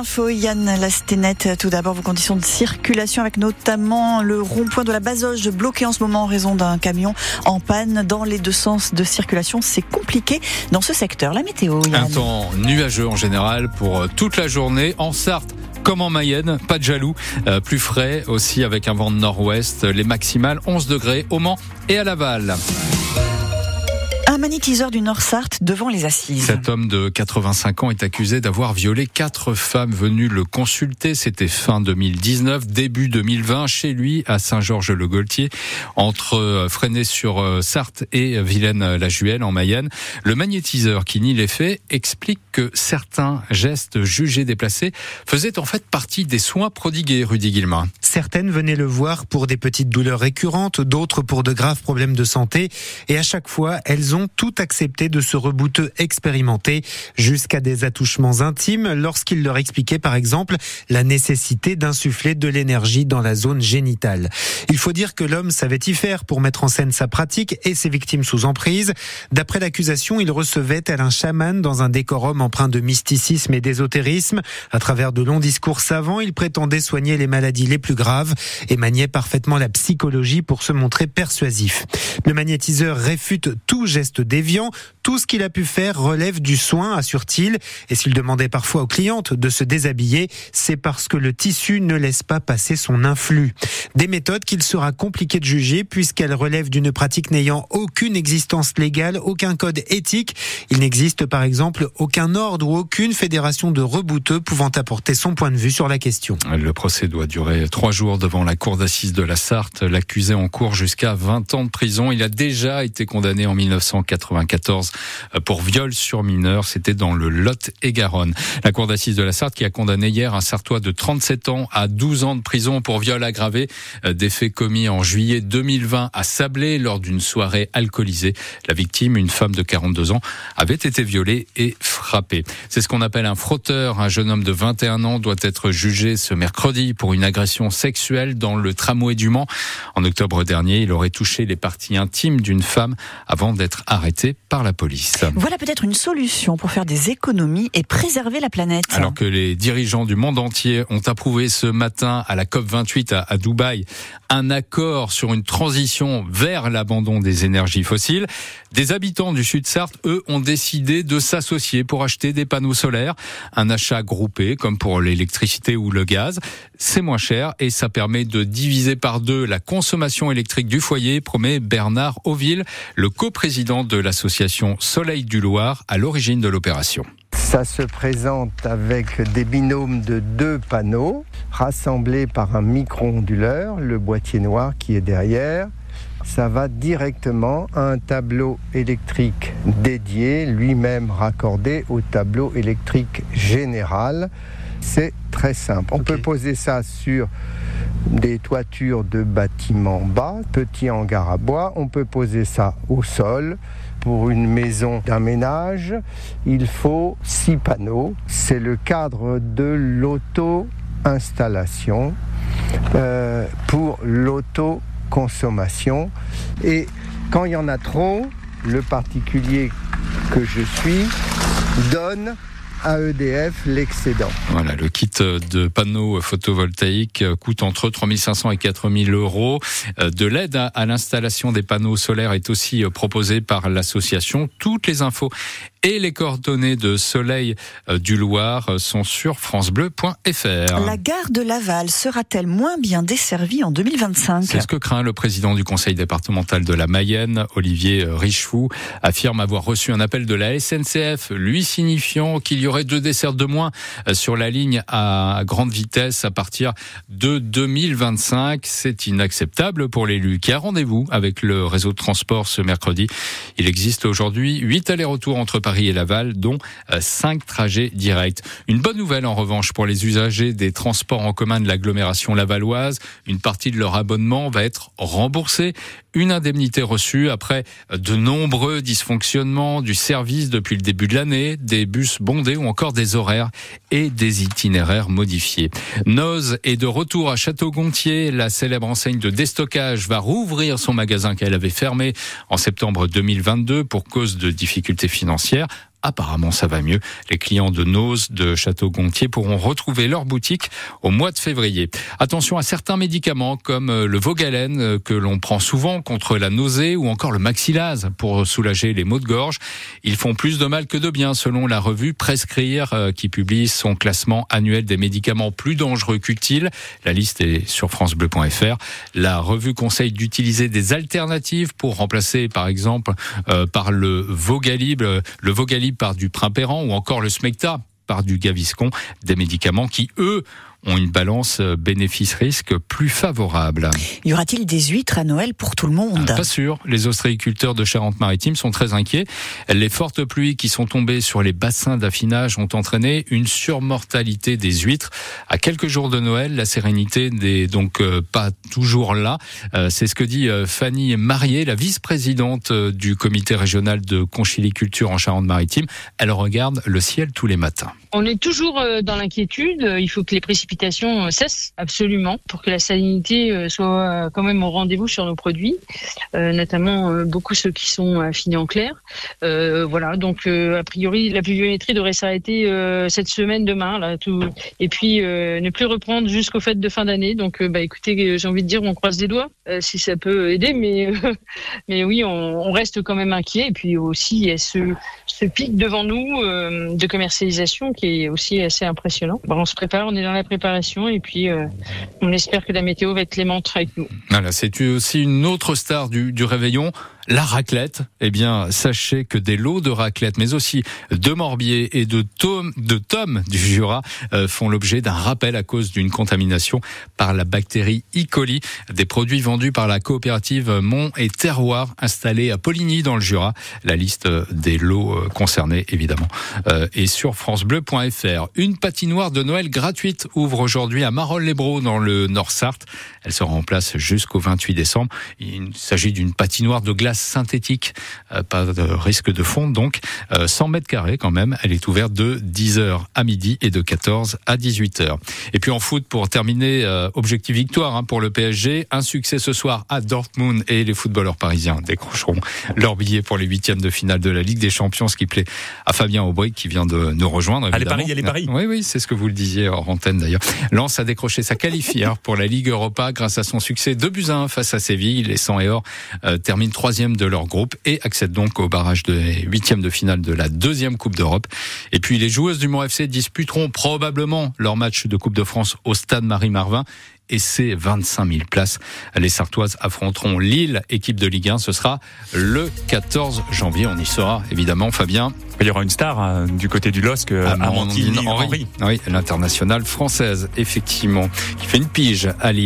infos, Yann Lastenet. Tout d'abord, vos conditions de circulation avec notamment le rond-point de la Bazoge bloqué en ce moment en raison d'un camion en panne dans les deux sens de circulation. C'est compliqué dans ce secteur. La météo, Yann. Un temps nuageux en général pour toute la journée. En Sarthe, comme en Mayenne, pas de jaloux, euh, plus frais aussi avec un vent de nord-ouest, les maximales 11 degrés au Mans et à Laval. Magnétiseur du Nord-Sarthe devant les assises. Cet homme de 85 ans est accusé d'avoir violé quatre femmes venues le consulter. C'était fin 2019, début 2020, chez lui à Saint-Georges-le-Gaultier, entre euh, Fresnay-sur-Sarthe et Vilaine-la-Juelle en Mayenne. Le magnétiseur qui nie les faits explique que certains gestes jugés déplacés faisaient en fait partie des soins prodigués, Rudy Guillemin. Certaines venaient le voir pour des petites douleurs récurrentes, d'autres pour de graves problèmes de santé, et à chaque fois, elles ont tout accepté de ce rebouteux expérimenté jusqu'à des attouchements intimes lorsqu'il leur expliquait par exemple la nécessité d'insuffler de l'énergie dans la zone génitale. Il faut dire que l'homme savait y faire pour mettre en scène sa pratique et ses victimes sous emprise. D'après l'accusation, il recevait tel un chaman dans un décorum empreint de mysticisme et d'ésotérisme. À travers de longs discours savants, il prétendait soigner les maladies les plus graves et maniait parfaitement la psychologie pour se montrer persuasif. Le magnétiseur réfute tout geste déviant. Tout ce qu'il a pu faire relève du soin, assure-t-il. Et s'il demandait parfois aux clientes de se déshabiller, c'est parce que le tissu ne laisse pas passer son influx. Des méthodes qu'il sera compliqué de juger puisqu'elles relèvent d'une pratique n'ayant aucune existence légale, aucun code éthique. Il n'existe par exemple aucun ordre ou aucune fédération de rebouteux pouvant apporter son point de vue sur la question. Le procès doit durer trois jours devant la cour d'assises de la Sarthe. L'accusé en cours jusqu'à 20 ans de prison. Il a déjà été condamné en 1900 1994 euh, pour viol sur mineur. C'était dans le Lot et Garonne. La cour d'assises de la Sarthe qui a condamné hier un Sartois de 37 ans à 12 ans de prison pour viol aggravé euh, des commis en juillet 2020 à Sablé lors d'une soirée alcoolisée. La victime, une femme de 42 ans, avait été violée et C'est ce qu'on appelle un frotteur. Un jeune homme de 21 ans doit être jugé ce mercredi pour une agression sexuelle dans le tramway du Mans. En octobre dernier, il aurait touché les parties intimes d'une femme avant d'être arrêté par la police. Voilà peut-être une solution pour faire des économies et préserver la planète. Alors que les dirigeants du monde entier ont approuvé ce matin à la COP28 à, à Dubaï un accord sur une transition vers l'abandon des énergies fossiles, des habitants du Sud-Sarthe, eux, ont décidé de s'associer pour acheter des panneaux solaires. Un achat groupé, comme pour l'électricité ou le gaz. C'est moins cher et ça permet de diviser par deux la consommation électrique du foyer, promet Bernard Auville, le coprésident de l'association Soleil du Loir à l'origine de l'opération. Ça se présente avec des binômes de deux panneaux rassemblés par un micro-onduleur, le boîtier noir qui est derrière. Ça va directement à un tableau électrique dédié, lui-même raccordé au tableau électrique général. C'est très simple. On peut poser ça sur des toitures de bâtiments bas, petits hangars à bois. On peut poser ça au sol. Pour une maison d'un ménage, il faut six panneaux. C'est le cadre de l'auto-installation euh, pour l'auto-consommation. Et quand il y en a trop, le particulier que je suis donne à EDF l'excédent. Voilà, le kit de panneaux photovoltaïques coûte entre 3500 et 4000 euros. De l'aide à l'installation des panneaux solaires est aussi proposée par l'association. Toutes les infos et les coordonnées de Soleil euh, du Loir sont sur francebleu.fr. La gare de Laval sera-t-elle moins bien desservie en 2025 C'est ce que craint le président du conseil départemental de la Mayenne, Olivier Richefou, affirme avoir reçu un appel de la SNCF lui signifiant qu'il y aurait deux desserts de moins euh, sur la ligne à grande vitesse à partir de 2025. C'est inacceptable pour l'élu qui a rendez-vous avec le réseau de transport ce mercredi. Il existe aujourd'hui huit allers-retours entre Paris et Laval, dont euh, cinq trajets directs. Une bonne nouvelle en revanche pour les usagers des transports en commun de l'agglomération lavalloise. Une partie de leur abonnement va être remboursée. Une indemnité reçue après de nombreux dysfonctionnements du service depuis le début de l'année, des bus bondés ou encore des horaires et des itinéraires modifiés. Noz est de retour à Château-Gontier. La célèbre enseigne de déstockage va rouvrir son magasin qu'elle avait fermé en septembre 2022 pour cause de difficultés financières apparemment ça va mieux. Les clients de Nose, de Château-Gontier pourront retrouver leur boutique au mois de février. Attention à certains médicaments comme euh, le Vogalène euh, que l'on prend souvent contre la nausée ou encore le Maxilase pour soulager les maux de gorge. Ils font plus de mal que de bien selon la revue Prescrire euh, qui publie son classement annuel des médicaments plus dangereux qu'utiles. La liste est sur francebleu.fr. La revue conseille d'utiliser des alternatives pour remplacer par exemple par le Vogalib, le Vogalib par du Primpéran ou encore le Smecta par du Gaviscon, des médicaments qui, eux, ont une balance euh, bénéfice-risque plus favorable. Y aura-t-il des huîtres à Noël pour tout le monde? Ah, Pas sûr. Les ostréiculteurs de Charente-Maritime sont très inquiets. Les fortes pluies qui sont tombées sur les bassins d'affinage ont entraîné une surmortalité des huîtres. À quelques jours de Noël, la sérénité n'est donc euh, pas toujours là. Euh, c'est ce que dit Fanny Marié, la vice-présidente du comité régional de conchiliculture en Charente-Maritime. Elle regarde le ciel tous les matins. On est toujours dans l'inquiétude. Il faut que les précipitations précipitations cessent absolument pour que la salinité euh, soit euh, quand même au rendez-vous sur nos produits, euh, notamment beaucoup ceux qui sont affinés en clair. voilà, donc a priori la pluviométrie devrait s'arrêter cette semaine demain là, tout, et puis ne plus reprendre jusqu'aux fêtes de fin d'année. Donc bah écoutez, j'ai envie de dire on croise les doigts si ça peut aider, mais mais oui, on, on, reste quand même inquiet. Et puis aussi il y a ce, ce pic devant nous de commercialisation qui est aussi assez impressionnant. Bon, on se prépare, on est dans la préparation et puis euh, on espère que la météo va être clémente avec nous. Voilà, c'est aussi une autre star du, du réveillon la raclette, eh bien, sachez que des lots de raclette, mais aussi de Morbier et de Tom, de Tom du Jura, euh, font l'objet d'un rappel à cause d'une contamination par la bactérie E. coli. Des produits vendus par la coopérative Mont et Terroir installée à Poligny dans le Jura. La liste des lots euh, concernés, évidemment, euh, est sur francebleu.fr. Une patinoire de Noël gratuite ouvre aujourd'hui à Marolles-les-Bros dans le Nord-Sarthe. Elle sera en place jusqu'au 28 décembre. Il s'agit d'une patinoire de glace synthétique, euh, pas de risque de fonte donc, 100 euh, mètres carrés quand même. Elle est ouverte de 10h à midi et de 14 à 18h. Et puis en foot, pour terminer, euh, objectif victoire hein, pour le PSG. Un succès ce soir à Dortmund et les footballeurs parisiens décrocheront leur billet pour les huitièmes de finale de la Ligue des Champions, ce qui plaît à Fabien Aubry qui vient de nous rejoindre. Allez Paris, allez Paris. Oui, oui, c'est ce que vous le disiez hors antenne d'ailleurs. Lens a décroché sa qualifière hein, pour la Ligue Europa grâce à son succès de buts 1 face à Séville. Les 100 et or terminent troisième de leur groupe et accèdent donc au barrage de huitième de finale de la deuxième Coupe d'Europe. Et puis les joueuses du Mont FC disputeront probablement leur match de Coupe de France au stade Marie-Marvin et ses 25 000 places. Les Sartoises affronteront Lille, équipe de Ligue 1. Ce sera le 14 janvier. On y sera évidemment, Fabien. Il y aura une star hein, du côté du LOSC, euh, Amandine, Henry. Oui, l'internationale française, effectivement, qui fait une pige à Lille.